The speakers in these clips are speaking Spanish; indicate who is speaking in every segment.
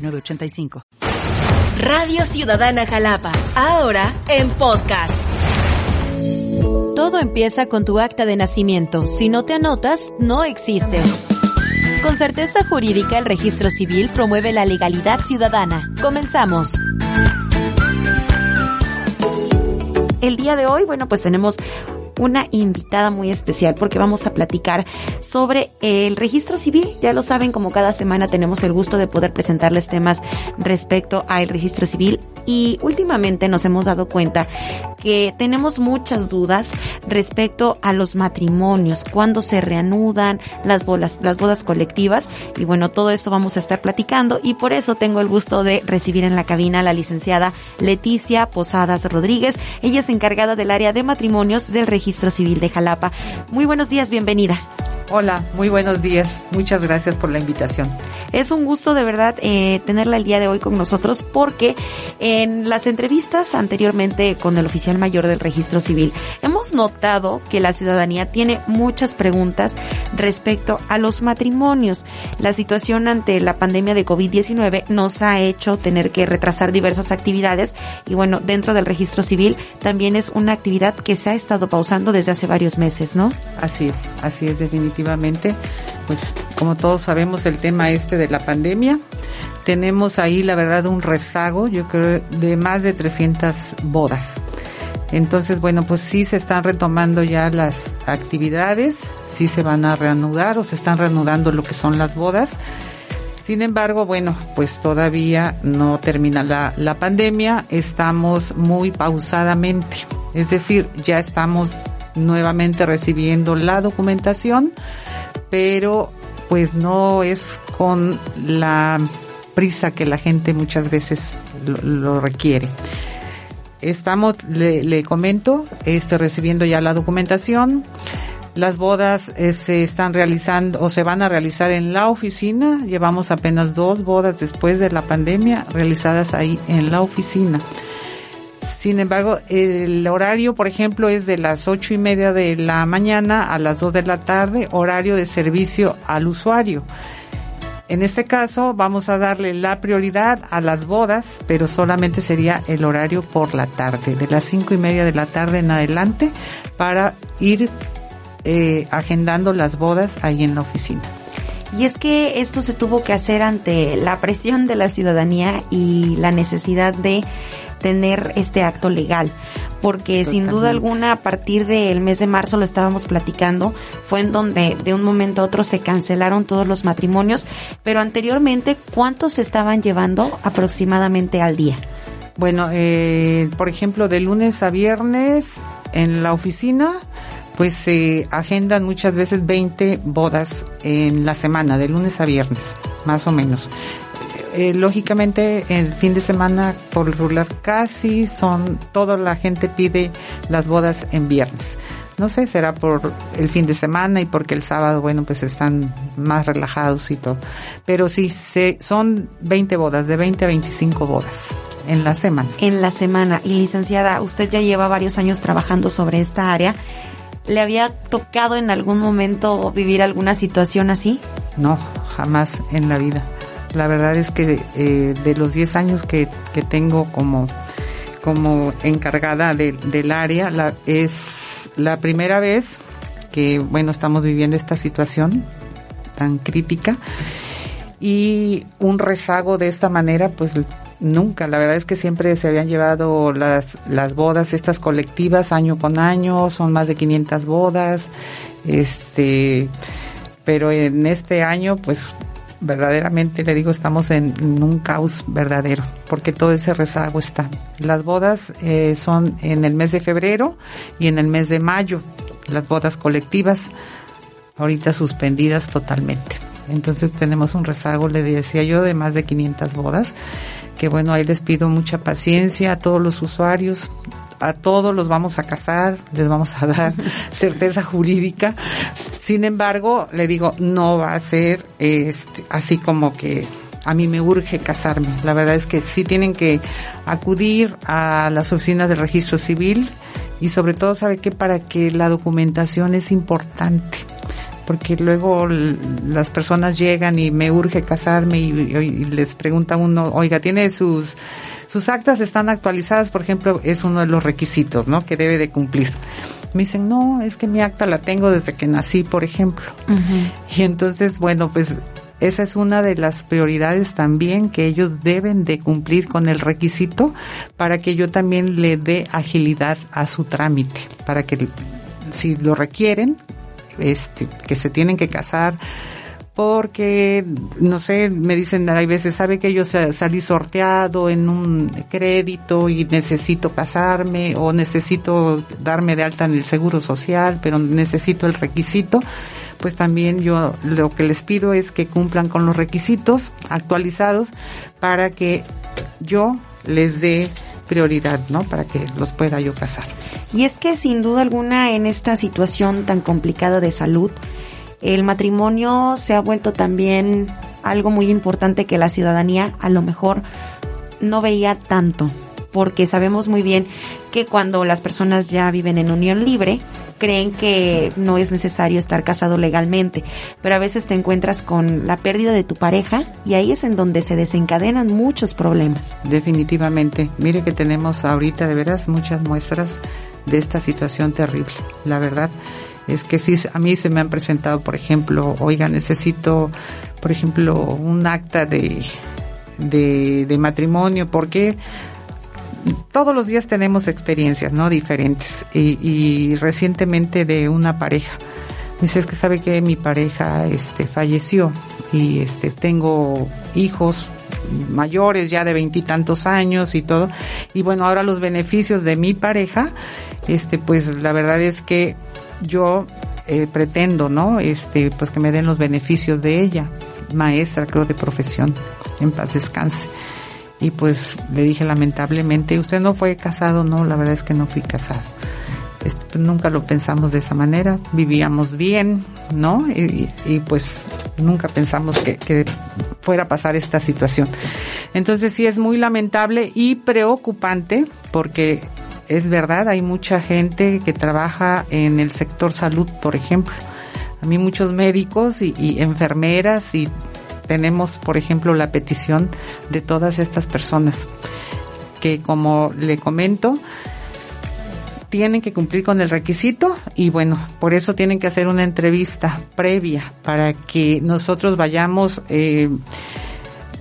Speaker 1: 906985.
Speaker 2: Radio Ciudadana Jalapa, ahora en podcast.
Speaker 3: Todo empieza con tu acta de nacimiento. Si no te anotas, no existes. Con certeza jurídica, el registro civil promueve la legalidad ciudadana. Comenzamos. El día de hoy, bueno, pues tenemos una invitada muy especial porque vamos a platicar sobre el registro civil. Ya lo saben, como cada semana tenemos el gusto de poder presentarles temas respecto al registro civil y últimamente nos hemos dado cuenta que tenemos muchas dudas respecto a los matrimonios, cuándo se reanudan las bodas, las bodas colectivas y bueno, todo esto vamos a estar platicando y por eso tengo el gusto de recibir en la cabina a la licenciada Leticia Posadas Rodríguez. Ella es encargada del área de matrimonios del registro Civil de Jalapa. Muy buenos días, bienvenida.
Speaker 4: Hola, muy buenos días. Muchas gracias por la invitación.
Speaker 3: Es un gusto de verdad eh, tenerla el día de hoy con nosotros porque en las entrevistas anteriormente con el oficial mayor del registro civil hemos notado que la ciudadanía tiene muchas preguntas respecto a los matrimonios. La situación ante la pandemia de COVID-19 nos ha hecho tener que retrasar diversas actividades y bueno, dentro del registro civil también es una actividad que se ha estado pausando desde hace varios meses, ¿no?
Speaker 4: Así es, así es definitivamente pues como todos sabemos el tema este de la pandemia, tenemos ahí la verdad un rezago, yo creo, de más de 300 bodas. Entonces, bueno, pues sí se están retomando ya las actividades, sí se van a reanudar o se están reanudando lo que son las bodas. Sin embargo, bueno, pues todavía no termina la, la pandemia, estamos muy pausadamente. Es decir, ya estamos nuevamente recibiendo la documentación, pero pues no es con la prisa que la gente muchas veces lo, requiere. Estamos, le, comento, estoy recibiendo ya la documentación. Las bodas eh, se están realizando o se van a realizar en la oficina. Llevamos apenas dos bodas después de la pandemia realizadas ahí en la oficina. Sin embargo, el horario, por ejemplo, es de las ocho y media de la mañana a las dos de la tarde, horario de servicio al usuario. En este caso, vamos a darle la prioridad a las bodas, pero solamente sería el horario por la tarde, de las cinco y media de la tarde en adelante, para ir eh, agendando las bodas ahí en la oficina.
Speaker 3: Y es que esto se tuvo que hacer ante la presión de la ciudadanía y la necesidad de tener este acto legal, porque sin duda alguna a partir del mes de marzo lo estábamos platicando, fue en donde de un momento a otro se cancelaron todos los matrimonios, pero anteriormente, ¿cuántos se estaban llevando aproximadamente al día?
Speaker 4: Bueno, eh, por ejemplo, de lunes a viernes en la oficina, pues se agendan muchas veces 20 bodas en la semana, de lunes a viernes, más o menos. Eh, lógicamente el fin de semana por regular casi son, toda la gente pide las bodas en viernes. No sé, será por el fin de semana y porque el sábado, bueno, pues están más relajados y todo. Pero sí, se, son 20 bodas, de 20 a 25 bodas en la semana.
Speaker 3: En la semana. Y licenciada, usted ya lleva varios años trabajando sobre esta área. ¿Le había tocado en algún momento vivir alguna situación así?
Speaker 4: No, jamás en la vida. La verdad es que eh, de los 10 años que, que tengo como, como encargada del área, es la primera vez que, bueno, estamos viviendo esta situación tan crítica y un rezago de esta manera, pues nunca. La verdad es que siempre se habían llevado las, las bodas, estas colectivas, año con año, son más de 500 bodas, este, pero en este año, pues verdaderamente le digo estamos en, un caos verdadero porque todo ese rezago está las bodas eh, son en el mes de febrero y en el mes de mayo las bodas colectivas ahorita suspendidas totalmente Entonces tenemos un rezago, le decía yo, de más de 500 bodas, que bueno, ahí les pido mucha paciencia a todos los usuarios, a todos los vamos a casar, les vamos a dar certeza jurídica. Sin embargo, le digo, no va a ser este, así como que a mí me urge casarme. La verdad es que sí tienen que acudir a las oficinas del registro civil y sobre todo, ¿sabe qué? Para que la documentación es importante porque luego las personas llegan y me urge casarme y, y, les pregunta uno, oiga, ¿tiene sus, sus actas están actualizadas? Por ejemplo, es uno de los requisitos, ¿no? Que debe de cumplir. Me dicen, no, es que mi acta la tengo desde que nací, por ejemplo. Y entonces, bueno, pues esa es una de las prioridades también que ellos deben de cumplir con el requisito para que yo también le dé agilidad a su trámite, para que si lo requieren, este, que se tienen que casar porque, no sé, me dicen, hay veces, sabe que yo salí sorteado en un crédito y necesito casarme o necesito darme de alta en el seguro social, pero necesito el requisito, pues también yo lo que les pido es que cumplan con los requisitos actualizados para que yo les dé prioridad, ¿no? Para que los pueda yo casar.
Speaker 3: Y es que sin duda alguna en esta situación tan complicada de salud, el matrimonio se ha vuelto también algo muy importante que la ciudadanía a lo mejor no veía tanto, porque sabemos muy bien que cuando las personas ya viven en unión libre, creen que no es necesario estar casado legalmente, pero a veces te encuentras con la pérdida de tu pareja y ahí es en donde se desencadenan muchos problemas.
Speaker 4: Definitivamente, mire que tenemos ahorita de veras muchas muestras de esta situación terrible, la verdad es que sí, a mí se me han presentado, por ejemplo, oiga, necesito, por ejemplo, un acta de, de, de matrimonio, porque todos los días tenemos experiencias, ¿no? Diferentes. Y, y recientemente de una pareja. Dice, es que sabe que mi pareja, este, falleció y este, tengo hijos mayores ya de veintitantos años y todo. Y bueno, ahora los beneficios de mi pareja, este, pues la verdad es que yo eh, pretendo, ¿no? Este, pues que me den los beneficios de ella, maestra, creo, de profesión, en paz descanse. Y pues le dije lamentablemente, ¿usted no fue casado? No, la verdad es que no fui casado. Nunca lo pensamos de esa manera, vivíamos bien, ¿no? Y, pues nunca pensamos que, fuera a pasar esta situación. Entonces sí es muy lamentable y preocupante porque es verdad, hay mucha gente que trabaja en el sector salud, por ejemplo. A mí muchos médicos y enfermeras y tenemos, por ejemplo, la petición de todas estas personas que, como le comento, tienen que cumplir con el requisito y bueno, por eso tienen que hacer una entrevista previa para que nosotros vayamos eh,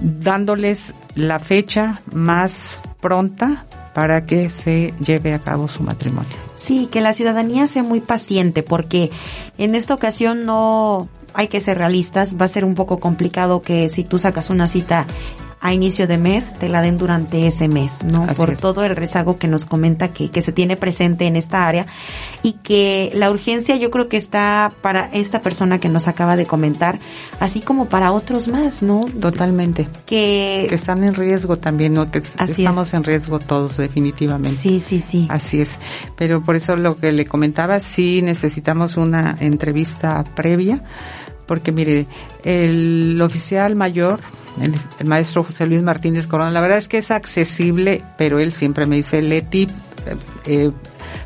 Speaker 4: dándoles la fecha más pronta para que se lleve a cabo su matrimonio.
Speaker 3: Sí, que la ciudadanía sea muy paciente porque en esta ocasión no hay que ser realistas, va a ser un poco complicado que si tú sacas una cita a inicio de mes te la den durante ese mes, ¿no?
Speaker 4: Así
Speaker 3: Por
Speaker 4: es.
Speaker 3: todo el rezago que nos comenta que, que se tiene presente en esta área y que la urgencia yo creo que está para esta persona que nos acaba de comentar, así como para otros más, ¿no?
Speaker 4: Totalmente.
Speaker 3: Que,
Speaker 4: Que están en riesgo también, ¿no? Que
Speaker 3: Así
Speaker 4: estamos
Speaker 3: es.
Speaker 4: en riesgo todos, definitivamente.
Speaker 3: sí, sí, sí.
Speaker 4: Así es. Pero por eso lo que le comentaba, sí necesitamos una entrevista previa, porque mire, el oficial mayor, el, maestro José Luis Martínez Corona, la verdad es que es accesible, pero él siempre me dice, Leti, eh, eh,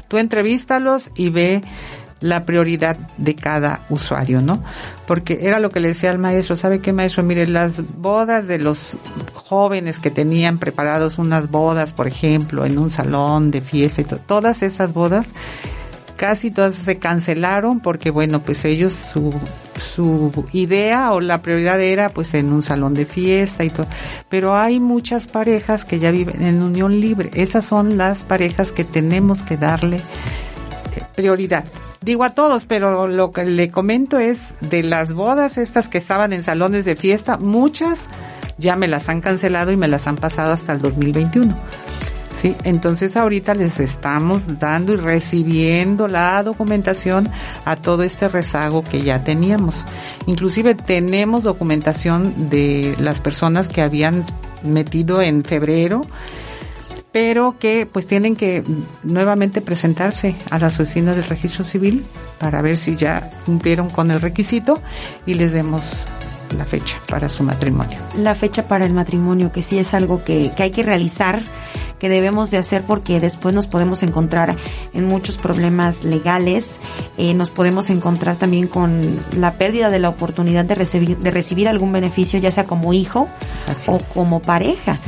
Speaker 4: tú entrevístalos y ve la prioridad de cada usuario, ¿no? Porque era lo que le decía al maestro, ¿sabe qué maestro? Mire, las bodas de los jóvenes que tenían preparados unas bodas, por ejemplo, en un salón de fiesta y to- todas esas bodas, casi todas se cancelaron porque bueno, pues ellos su su idea o la prioridad era pues en un salón de fiesta y todo. Pero hay muchas parejas que ya viven en unión libre. Esas son las parejas que tenemos que darle eh, prioridad. Digo a todos, pero lo que le comento es de las bodas estas que estaban en salones de fiesta, muchas ya me las han cancelado y me las han pasado hasta el 2021. Entonces ahorita les estamos dando y recibiendo la documentación a todo este rezago que ya teníamos. Inclusive tenemos documentación de las personas que habían metido en febrero pero que pues tienen que nuevamente presentarse a las oficinas del registro civil para ver si ya cumplieron con el requisito y les demos la fecha para su matrimonio.
Speaker 3: La fecha para el matrimonio, que sí es algo que, que hay que realizar que debemos de hacer porque después nos podemos encontrar en muchos problemas legales, eh, nos podemos encontrar también con la pérdida de la oportunidad de recibir, de recibir algún beneficio, ya sea como hijo o como pareja.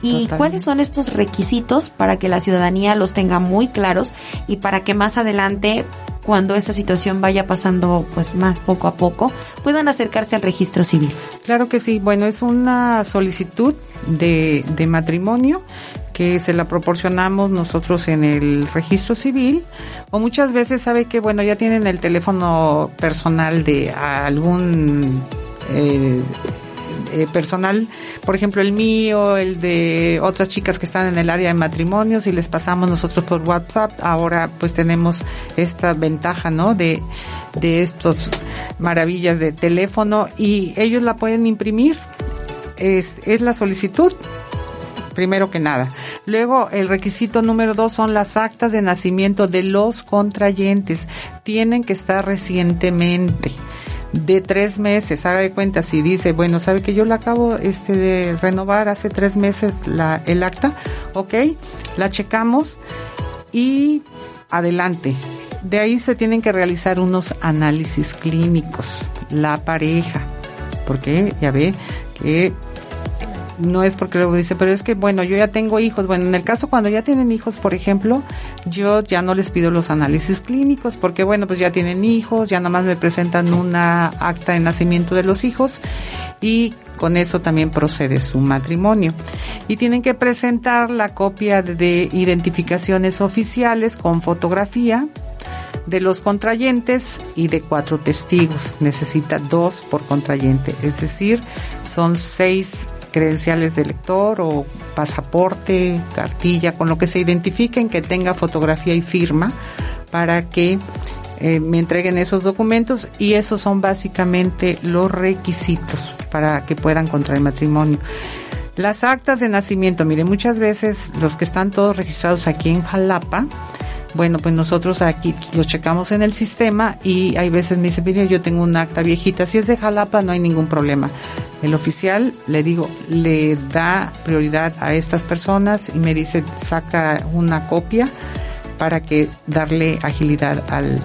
Speaker 3: ¿Y cuáles son estos requisitos para que la ciudadanía los tenga muy claros y para que más adelante cuando esta situación vaya pasando pues más poco a poco, puedan acercarse al registro civil.
Speaker 4: Claro que sí, bueno, es una solicitud de, de matrimonio que se la proporcionamos nosotros en el registro civil. O muchas veces sabe que bueno ya tienen el teléfono personal de algún eh, eh, personal, por ejemplo el mío, el de otras chicas que están en el área de matrimonios y les pasamos nosotros por WhatsApp. Ahora pues tenemos esta ventaja, ¿no? De, de estos maravillas de teléfono y ellos la pueden imprimir. Es, es la solicitud primero que nada. Luego, el requisito número dos son las actas de nacimiento de los contrayentes. Tienen que estar recientemente de tres meses, haga de cuenta, si dice, bueno, sabe que yo la acabo este de renovar hace tres meses la, el acta, ok, la checamos y adelante. De ahí se tienen que realizar unos análisis clínicos, la pareja, porque ya ve que no es porque luego dice, pero es que bueno, yo ya tengo hijos. Bueno, en el caso cuando ya tienen hijos, por ejemplo, yo ya no les pido los análisis clínicos porque bueno, pues ya tienen hijos, ya nada más me presentan una acta de nacimiento de los hijos y con eso también procede su matrimonio. Y tienen que presentar la copia de identificaciones oficiales con fotografía de los contrayentes y de cuatro testigos. Necesita dos por contrayente, es decir, son seis credenciales de lector o pasaporte, cartilla, con lo que se identifiquen que tenga fotografía y firma para que eh, me entreguen esos documentos y esos son básicamente los requisitos para que puedan contraer matrimonio. Las actas de nacimiento, mire, muchas veces los que están todos registrados aquí en Jalapa, bueno, pues nosotros aquí lo checamos en el sistema y hay veces me dice, mire, yo tengo un acta viejita, si es de Jalapa no hay ningún problema. El oficial, le digo, le da prioridad a estas personas y me dice, saca una copia para que darle agilidad al,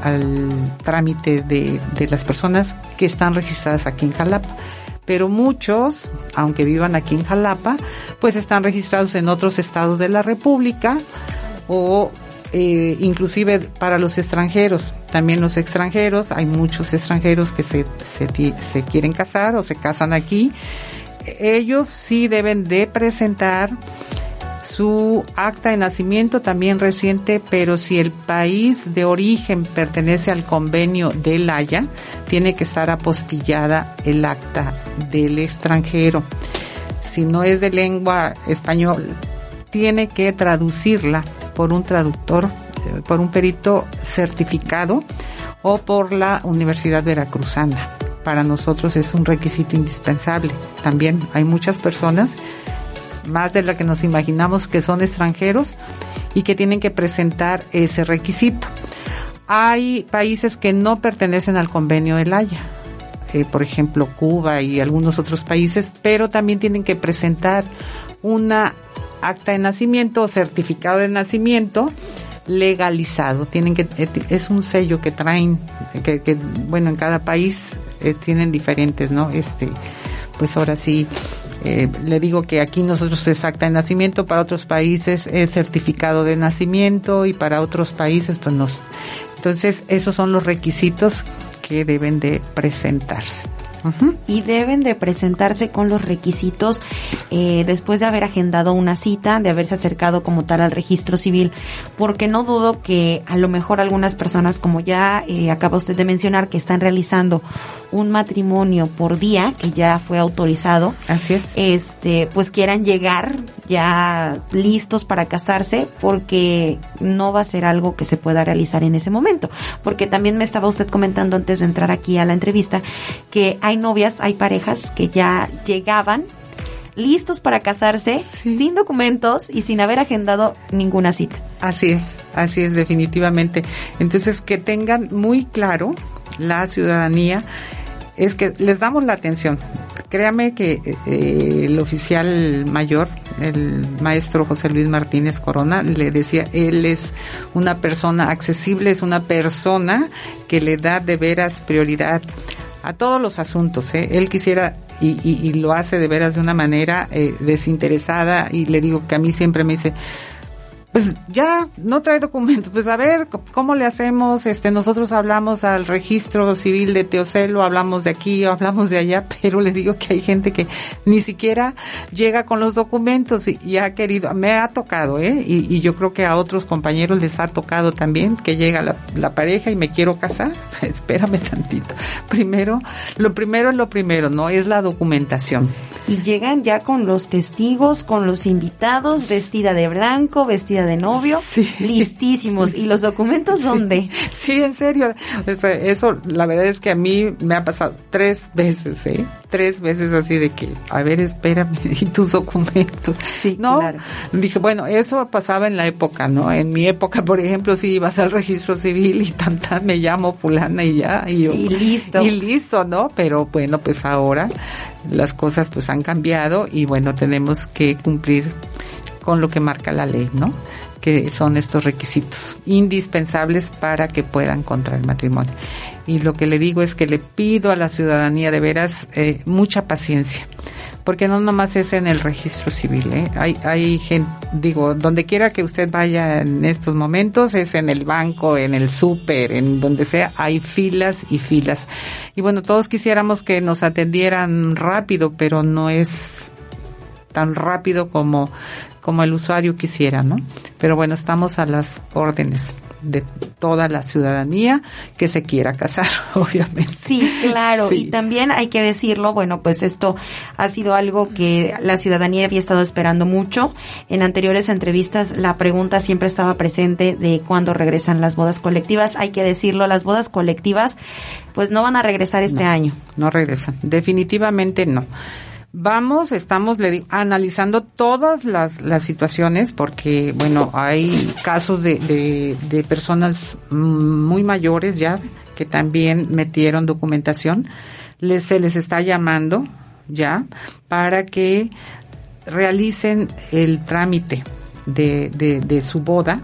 Speaker 4: trámite de, de las personas que están registradas aquí en Jalapa pero muchos, aunque vivan aquí en Jalapa, pues están registrados en otros estados de la República o eh, inclusive para los extranjeros, también los extranjeros, hay muchos extranjeros que se, se, quieren casar o se casan aquí, ellos sí deben de presentar su acta de nacimiento también reciente, pero si el país de origen pertenece al convenio de La Haya, tiene que estar apostillada el acta del extranjero. Si no es de lengua español, tiene que traducirla por un traductor, eh, por un perito certificado o por la Universidad Veracruzana. Para nosotros es un requisito indispensable. También hay muchas personas, más de la que nos imaginamos, que son extranjeros y que tienen que presentar ese requisito. Hay países que no pertenecen al convenio del Haya, eh, por ejemplo Cuba y algunos otros países, pero también tienen que presentar una acta de nacimiento o certificado de nacimiento legalizado. Tienen que, eh, es un sello que traen, que, bueno, en cada país eh, tienen diferentes, ¿no? Este, pues ahora sí, eh, le digo que aquí nosotros es acta de nacimiento, para otros países es certificado de nacimiento y para otros países pues no. Entonces, esos son los requisitos que deben de presentarse
Speaker 3: y deben de presentarse con los requisitos eh, después de haber agendado una cita, de haberse acercado como tal al registro civil, porque no dudo que a lo mejor algunas personas, como ya eh, acaba usted de mencionar, que están realizando un matrimonio por día, que ya fue autorizado,
Speaker 4: así es,
Speaker 3: este, pues quieran llegar ya listos para casarse porque no va a ser algo que se pueda realizar en ese momento. Porque también me estaba usted comentando antes de entrar aquí a la entrevista que hay novias, hay parejas que ya llegaban listos para casarse sin documentos y sin haber agendado ninguna cita.
Speaker 4: Así es, así es definitivamente. Entonces que tengan muy claro la ciudadanía es que les damos la atención. Créame que eh, el oficial mayor, el maestro José Luis Martínez Corona, le decía, él es una persona accesible, es una persona que le da de veras prioridad a todos los asuntos. ¿eh? Él quisiera y, lo hace de veras de una manera eh, desinteresada y le digo que a mí siempre me dice, pues ya no trae documentos, pues a ver cómo le hacemos, este nosotros hablamos al registro civil de Teocelo, hablamos de aquí hablamos de allá, pero le digo que hay gente que ni siquiera llega con los documentos y, ha querido, me ha tocado, ¿eh? Y, yo creo que a otros compañeros les ha tocado también que llega la, la pareja y me quiero casar, espérame tantito. Primero, lo primero es lo primero, ¿no? Es la documentación.
Speaker 3: Y llegan ya con los testigos, con los invitados, vestida de blanco, vestida de novio, listísimos. ¿Y los documentos dónde?
Speaker 4: Sí, en serio. Eso, la verdad es que a mí me ha pasado tres veces, ¿eh? Tres veces así de que, a ver, espérame, y tus documentos.
Speaker 3: Sí,
Speaker 4: ¿no? Dije, bueno, eso pasaba en la época, ¿no? En mi época, por ejemplo, si ibas al registro civil y tanta me llamo fulana y ya, y yo.
Speaker 3: Y listo.
Speaker 4: Y listo, ¿no? Pero bueno, pues ahora las cosas pues han cambiado y bueno, tenemos que cumplir con lo que marca la ley, ¿no? Que son estos requisitos indispensables para que puedan contraer matrimonio. Y lo que le digo es que le pido a la ciudadanía de veras eh, mucha paciencia porque no nomás es en el registro civil, ¿eh? hay, hay gente, digo, donde quiera que usted vaya en estos momentos, es en el banco, en el súper, en donde sea, hay filas y filas. Y bueno, todos quisiéramos que nos atendieran rápido, pero no es tan rápido como como el usuario quisiera, ¿no? Pero bueno, estamos a las órdenes de toda la ciudadanía que se quiera casar, obviamente.
Speaker 3: Sí, claro. Y también hay que decirlo, bueno, pues esto ha sido algo que la ciudadanía había estado esperando mucho. En anteriores entrevistas la pregunta siempre estaba presente de cuándo regresan las bodas colectivas. Hay que decirlo, las bodas colectivas pues no van a regresar este año.
Speaker 4: No regresan, definitivamente no. Vamos, estamos le analizando todas las, las situaciones porque, bueno, hay casos de, de, de personas muy mayores ya que también metieron documentación. Les, se les está llamando ya para que realicen el trámite de, de, de su boda.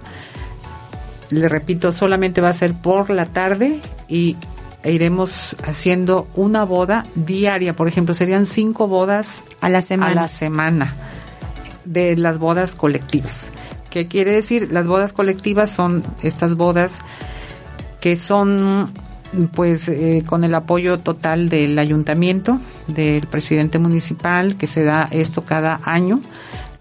Speaker 4: Le repito, solamente va a ser por la tarde y iremos haciendo una boda diaria. Por ejemplo, serían cinco bodas
Speaker 3: a la semana.
Speaker 4: A la semana de las bodas colectivas. ¿Qué quiere decir? Las bodas colectivas son estas bodas que son pues eh, con el apoyo total del ayuntamiento, del presidente municipal, que se da esto cada año.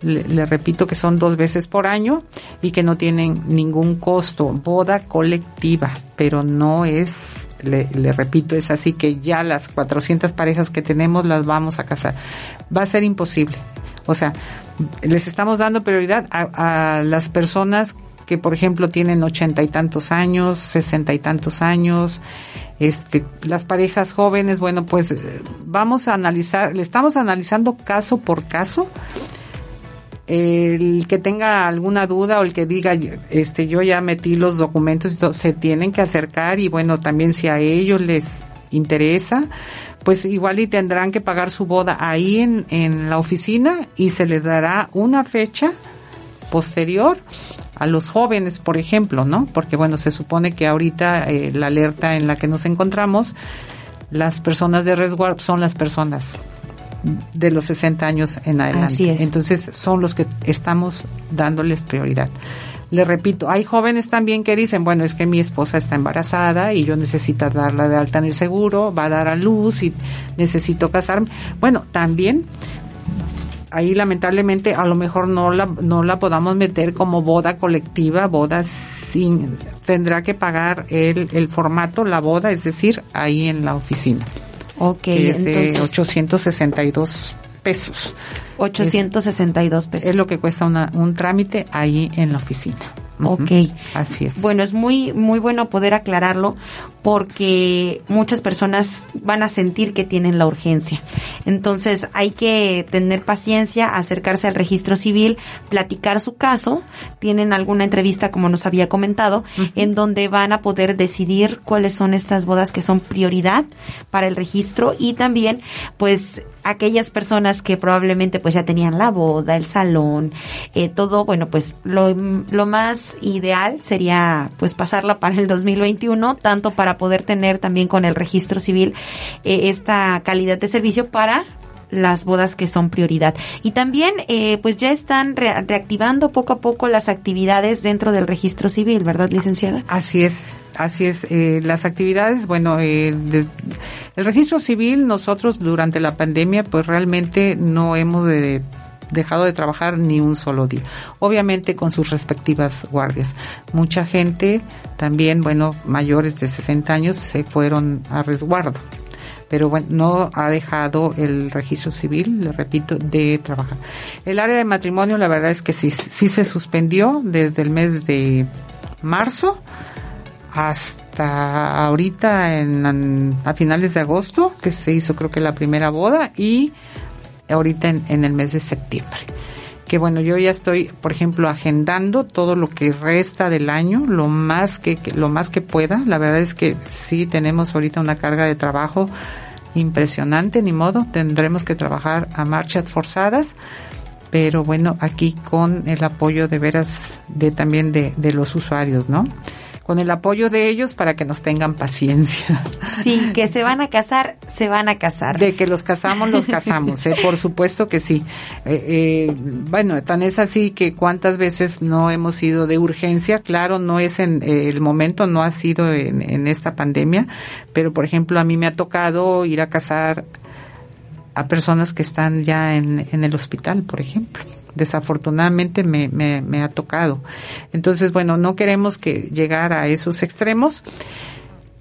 Speaker 4: le, repito que son dos veces por año y que no tienen ningún costo. Boda colectiva, pero no es le, repito, es así que ya las 400 parejas que tenemos las vamos a casar. Va a ser imposible. O sea, les estamos dando prioridad a, las personas que, por ejemplo, tienen ochenta y tantos años, sesenta y tantos años, este, las parejas jóvenes, bueno, pues vamos a analizar, le estamos analizando caso por caso el que tenga alguna duda o el que diga este yo ya metí los documentos se tienen que acercar y bueno también si a ellos les interesa pues igual y tendrán que pagar su boda ahí en, en la oficina y se les dará una fecha posterior a los jóvenes, por ejemplo, ¿no? Porque bueno, se supone que ahorita eh, la alerta en la que nos encontramos, las personas de resguardo son las personas de los 60 años en adelante.
Speaker 3: Así es.
Speaker 4: Entonces son los que estamos dándoles prioridad. Le repito, hay jóvenes también que dicen, bueno, es que mi esposa está embarazada y yo necesito darla de alta en el seguro, va a dar a luz y necesito casarme. Bueno, también ahí lamentablemente a lo mejor no la, no la podamos meter como boda colectiva, boda sin, tendrá que pagar el, el formato, la boda, es decir, ahí en la oficina.
Speaker 3: Ok,
Speaker 4: es de 862 pesos.
Speaker 3: 862 pesos.
Speaker 4: Es lo que cuesta una, un trámite ahí en la oficina.
Speaker 3: Ok.
Speaker 4: Así es.
Speaker 3: Bueno, es muy, muy bueno poder aclararlo porque muchas personas van a sentir que tienen la urgencia. Entonces hay que tener paciencia, acercarse al registro civil, platicar su caso. Tienen alguna entrevista, como nos había comentado, en donde van a poder decidir cuáles son estas bodas que son prioridad para el registro y también, pues, aquellas personas que probablemente pues ya tenían la boda, el salón, eh, todo, bueno, pues lo, lo más ideal sería pues pasarla para el 2021, tanto para poder tener también con el registro civil eh, esta calidad de servicio para las bodas que son prioridad. Y también, eh, pues ya están reactivando poco a poco las actividades dentro del registro civil, ¿verdad, licenciada?
Speaker 4: Así es, así es. Eh, las actividades, bueno, eh, el registro civil, nosotros durante la pandemia, pues realmente no hemos de dejado de trabajar ni un solo día. Obviamente con sus respectivas guardias. Mucha gente también, bueno, mayores de 60 años se fueron a resguardo. Pero bueno, no ha dejado el registro civil, le repito, de trabajar. El área de matrimonio, la verdad es que sí, sí se suspendió desde el mes de marzo hasta ahorita en, a finales de agosto, que se hizo creo que la primera boda y ahorita en, el mes de septiembre. Que bueno, yo ya estoy, por ejemplo, agendando todo lo que resta del año, lo más que, lo más que pueda. La verdad es que sí tenemos ahorita una carga de trabajo impresionante, ni modo, tendremos que trabajar a marchas forzadas, pero bueno, aquí con el apoyo de veras de también de, de los usuarios, ¿no? Con el apoyo de ellos para que nos tengan paciencia.
Speaker 3: Sí, que se van a casar, se van a casar.
Speaker 4: De que los casamos, los casamos, ¿eh? por supuesto que sí. Eh, eh, bueno, tan es así que cuántas veces no hemos ido de urgencia, claro, no es en eh, el momento, no ha sido en, en esta pandemia, pero por ejemplo a mí me ha tocado ir a casar a personas que están ya en, en el hospital, por ejemplo desafortunadamente me, me, me ha tocado. Entonces, bueno, no queremos que llegar a esos extremos.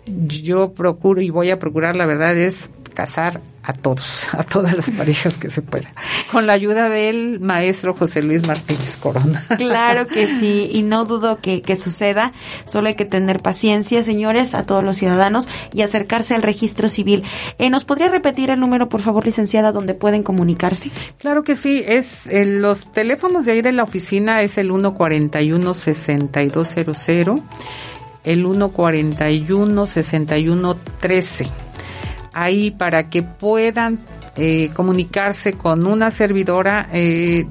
Speaker 4: Yo procuro y voy a procurar, la verdad, es casar a todos, a todas las parejas que se pueda, con la ayuda del maestro José Luis Martínez Corona.
Speaker 3: Claro que sí, y no dudo que, que suceda, solo hay que tener paciencia, señores, a todos los ciudadanos y acercarse al registro civil. Eh, ¿Nos podría repetir el número, por favor, licenciada, donde pueden comunicarse?
Speaker 4: Claro que sí, es los teléfonos de ahí de la oficina es el 141 6200 el 141 6113 ahí para que puedan eh, comunicarse con una servidora. Eh,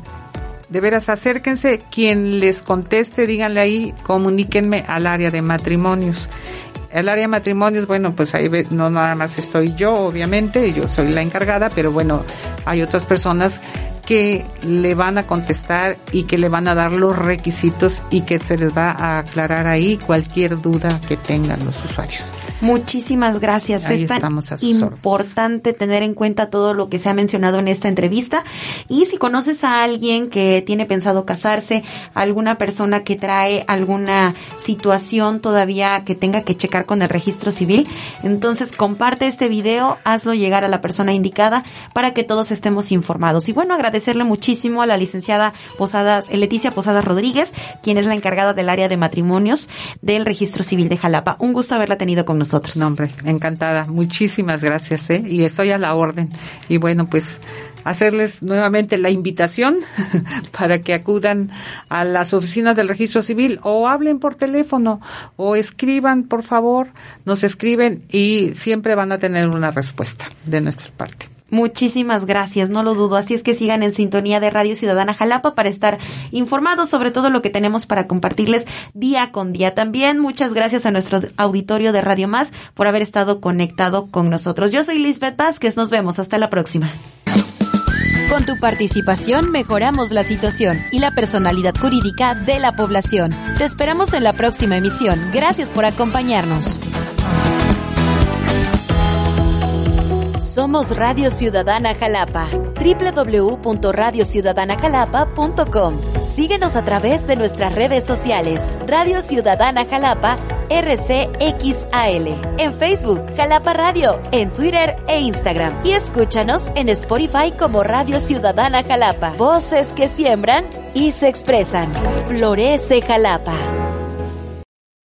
Speaker 4: de veras, acérquense. Quien les conteste, díganle ahí, comuníquenme al área de matrimonios. El área de matrimonios, bueno, pues ahí no nada más estoy yo, obviamente, yo soy la encargada, pero bueno, hay otras personas que le van a contestar y que le van a dar los requisitos y que se les va a aclarar ahí cualquier duda que tengan los usuarios.
Speaker 3: Muchísimas gracias. es tan importante tener en cuenta todo lo que se ha mencionado en esta entrevista. Y si conoces a alguien que tiene pensado casarse, alguna persona que trae alguna situación todavía que tenga que checar con el registro civil, entonces comparte este video, hazlo llegar a la persona indicada para que todos estemos informados. Y bueno, agradecerle muchísimo a la licenciada Posadas, Leticia Posadas Rodríguez, quien es la encargada del área de matrimonios del registro civil de Jalapa. Un gusto haberla tenido con nosotros.
Speaker 4: Encantada. Muchísimas gracias, ¿eh? Y estoy a la orden. Y bueno, pues hacerles nuevamente la invitación para que acudan a las oficinas del registro civil o hablen por teléfono o escriban, por favor, nos escriben y siempre van a tener una respuesta de nuestra parte.
Speaker 3: Muchísimas gracias, no lo dudo. Así es que sigan en sintonía de Radio Ciudadana Jalapa para estar informados sobre todo lo que tenemos para compartirles día con día. También muchas gracias a nuestro auditorio de Radio Más por haber estado conectado con nosotros. Yo soy Lisbeth Vázquez, nos vemos, hasta la próxima.
Speaker 2: Con tu participación mejoramos la situación y la personalidad jurídica de la población. Te esperamos en la próxima emisión. Gracias por acompañarnos. Somos Radio Ciudadana Jalapa. www.radiociudadanajalapa.com. Síguenos a través de nuestras redes sociales. Radio Ciudadana Jalapa
Speaker 3: RCXAL. En Facebook, Jalapa Radio. En Twitter e Instagram. Y escúchanos en Spotify como Radio Ciudadana Jalapa. Voces que siembran y se expresan. Florece Jalapa.